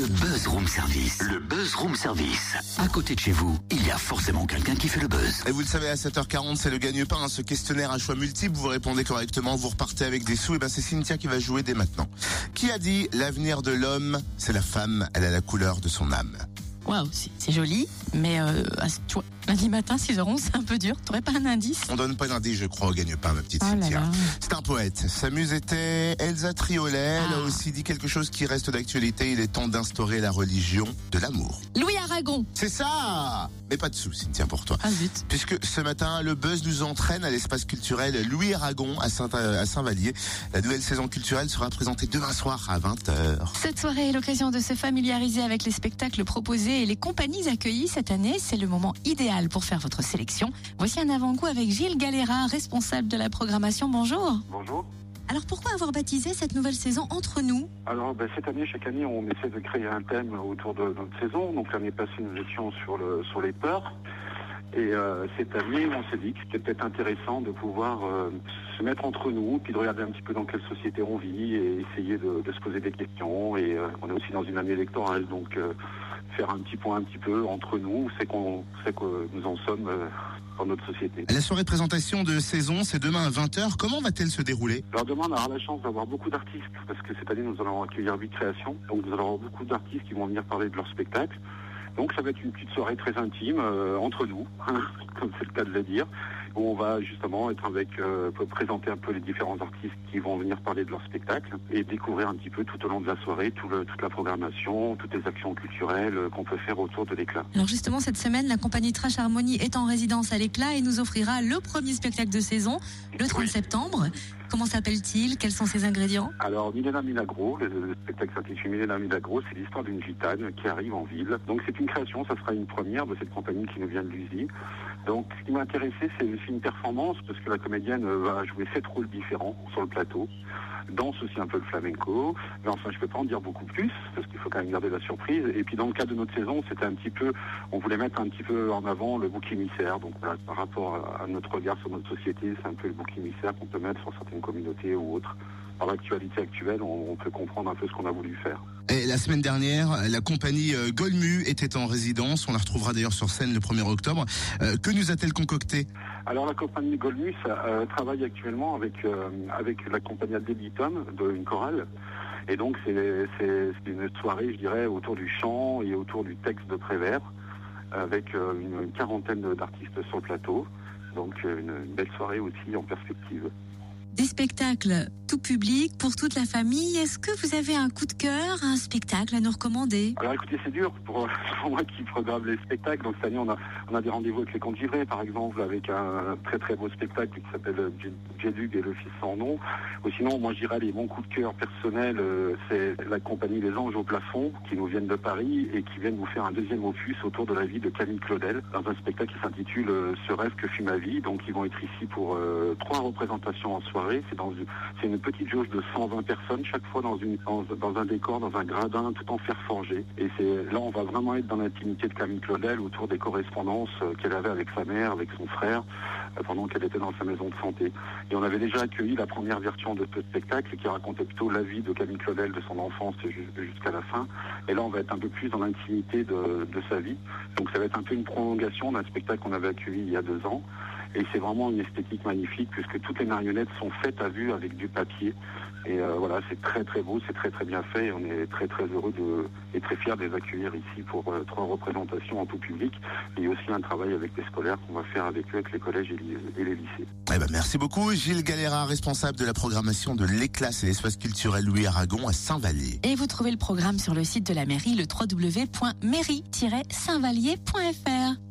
Le Buzz Room Service. Le Buzz Room Service. À côté de chez vous, il y a forcément quelqu'un qui fait le buzz. Et vous le savez, à 7h40, c'est le gagne-pain, hein, ce questionnaire à choix multiples. Vous répondez correctement, vous repartez avec des sous. Et ben, c'est Cynthia qui va jouer dès maintenant. Qui a dit l'avenir de l'homme, c'est la femme, elle a la couleur de son âme. Waouh, c'est joli, mais euh, à tu vois, lundi matin, 6h11, c'est un peu dur. T'aurais pas un indice? On donne pas d'indice, je crois, au gagne-pain, ma petite Oh Cynthia. C'est un poète. Sa muse était Elsa Triolet. Elle a Ah. aussi dit quelque chose qui reste d'actualité. Il est temps d'instaurer la religion de l'amour. Louis C'est ça Mais pas de sous, Cynthia, pour toi. Ah zut. Puisque ce matin, le buzz nous entraîne à l'espace culturel Louis Aragon à à Saint-Vallier. La nouvelle saison culturelle sera présentée demain soir à 20h. Cette soirée est l'occasion de se familiariser avec les spectacles proposés et les compagnies accueillies cette année. C'est le moment idéal pour faire votre sélection. Voici un avant-goût avec Gilles Galera, responsable de la programmation. Bonjour. Bonjour. Alors pourquoi avoir baptisé cette nouvelle saison Entre nous Alors ben, cette année, chaque année, on essaie de créer un thème autour de notre saison. Donc l'année passée, nous étions sur, le, sur les peurs. Et euh, cette année, on s'est dit que c'était peut-être intéressant de pouvoir euh, se mettre entre nous, puis de regarder un petit peu dans quelle société on vit et essayer de, se poser des questions. Et euh, on est aussi dans une année électorale, donc faire un petit point un petit peu entre nous, c'est qu'on c'est que nous en sommes dans notre société. La soirée de présentation de saison, c'est demain à 20h. Comment va-t-elle se dérouler? Alors demain, on aura la chance d'avoir beaucoup d'artistes, parce que cette année, nous allons accueillir 8 créations. Donc nous allons avoir beaucoup d'artistes qui vont venir parler de leur spectacle. Donc ça va être une petite soirée très intime, euh, entre nous, comme c'est le cas de le dire, où on va justement être avec, euh, présenter un peu les différents artistes qui vont venir parler de leur spectacle et découvrir un petit peu tout au long de la soirée tout le- toute la programmation, toutes les actions culturelles euh, qu'on peut faire autour de l'éclat. Alors justement, cette semaine, la compagnie Trash Harmony est en résidence à l'éclat et nous offrira le premier spectacle de saison le 30 Oui. septembre. Comment s'appelle-t-il? Quels sont ses ingrédients? Alors, Milena Milagro, le, le spectacle s'intitule Milena Milagro, c'est l'histoire d'une gitane qui arrive en ville. Donc, c'est une création, ça sera une première de cette compagnie qui nous vient de l'usine. Donc, ce qui m'a intéressé, c'est aussi une performance, parce que la comédienne euh, va jouer sept rôles différents sur le plateau. Danse aussi un peu le flamenco, mais enfin, je peux pas en dire beaucoup plus, parce qu'il faut quand même garder la surprise. Et puis, dans le cadre de notre saison, c'était un petit peu, on voulait mettre un petit peu en avant le bouc émissaire. Donc, voilà, par rapport à notre regard sur notre société, c'est un peu le bouc émissaire qu'on peut mettre sur certaines communautés ou autres. Par l'actualité actuelle, on, on peut comprendre un peu ce qu'on a voulu faire. Et la semaine dernière, la compagnie euh, Golmu était en résidence. On la retrouvera d'ailleurs sur scène le 1er octobre. Euh, que nous a-t-elle concocté? Alors la compagnie Golmus euh, travaille actuellement avec euh, avec la compagnie Adelitum de une chorale. Et donc c'est une soirée, je dirais, autour du chant et autour du texte de Prévert, avec une, une quarantaine d'artistes sur le plateau. Donc une, une belle soirée aussi en perspective. Des spectacles tout public pour toute la famille. Est-ce que vous avez un coup de cœur, un spectacle à nous recommander? Alors écoutez, c'est dur pour, moi qui programme les spectacles. Donc cette année, on a, des rendez-vous avec les contes givrés, par exemple, avec un très très beau spectacle qui s'appelle Jedug et le fils sans nom. Ou sinon, moi je dirais les bons coups de cœur personnels, euh, c'est la compagnie Les Anges au plafond, qui nous viennent de Paris et qui viennent nous faire un deuxième opus autour de la vie de Camille Claudel, dans un spectacle qui s'intitule euh, Ce rêve que fut ma vie. Donc ils vont être ici pour euh, trois représentations en soirée. C'est une, petite jauge de 120 personnes, chaque fois dans, un décor, dans un gradin, tout en fer forgé. Et là, on va vraiment être dans l'intimité de Camille Claudel autour des correspondances euh, qu'elle avait avec sa mère, avec son frère, euh, pendant qu'elle était dans sa maison de santé. Et on avait déjà accueilli la première version de ce spectacle qui racontait plutôt la vie de Camille Claudel, de son enfance ju- jusqu'à la fin. Et là, on va être un peu plus dans l'intimité de sa vie. Donc ça va être un peu une prolongation d'un spectacle qu'on avait accueilli il y a deux ans. Et c'est vraiment une esthétique magnifique puisque toutes les marionnettes sont faites à vue avec du papier. Et euh, voilà, c'est très très beau, c'est très très bien fait. Et on est très très heureux de, et très fiers de les accueillir ici pour euh, trois représentations en tout public. Et aussi un travail avec les scolaires qu'on va faire avec eux, avec les collèges et les, et les lycées. Eh ben, merci beaucoup, Gilles Galera, responsable de la programmation de l'éclat et l'espace culturel Louis Aragon à Saint-Vallier. Et vous trouvez le programme sur le site de la mairie, le www.mairie-saintvallier.fr.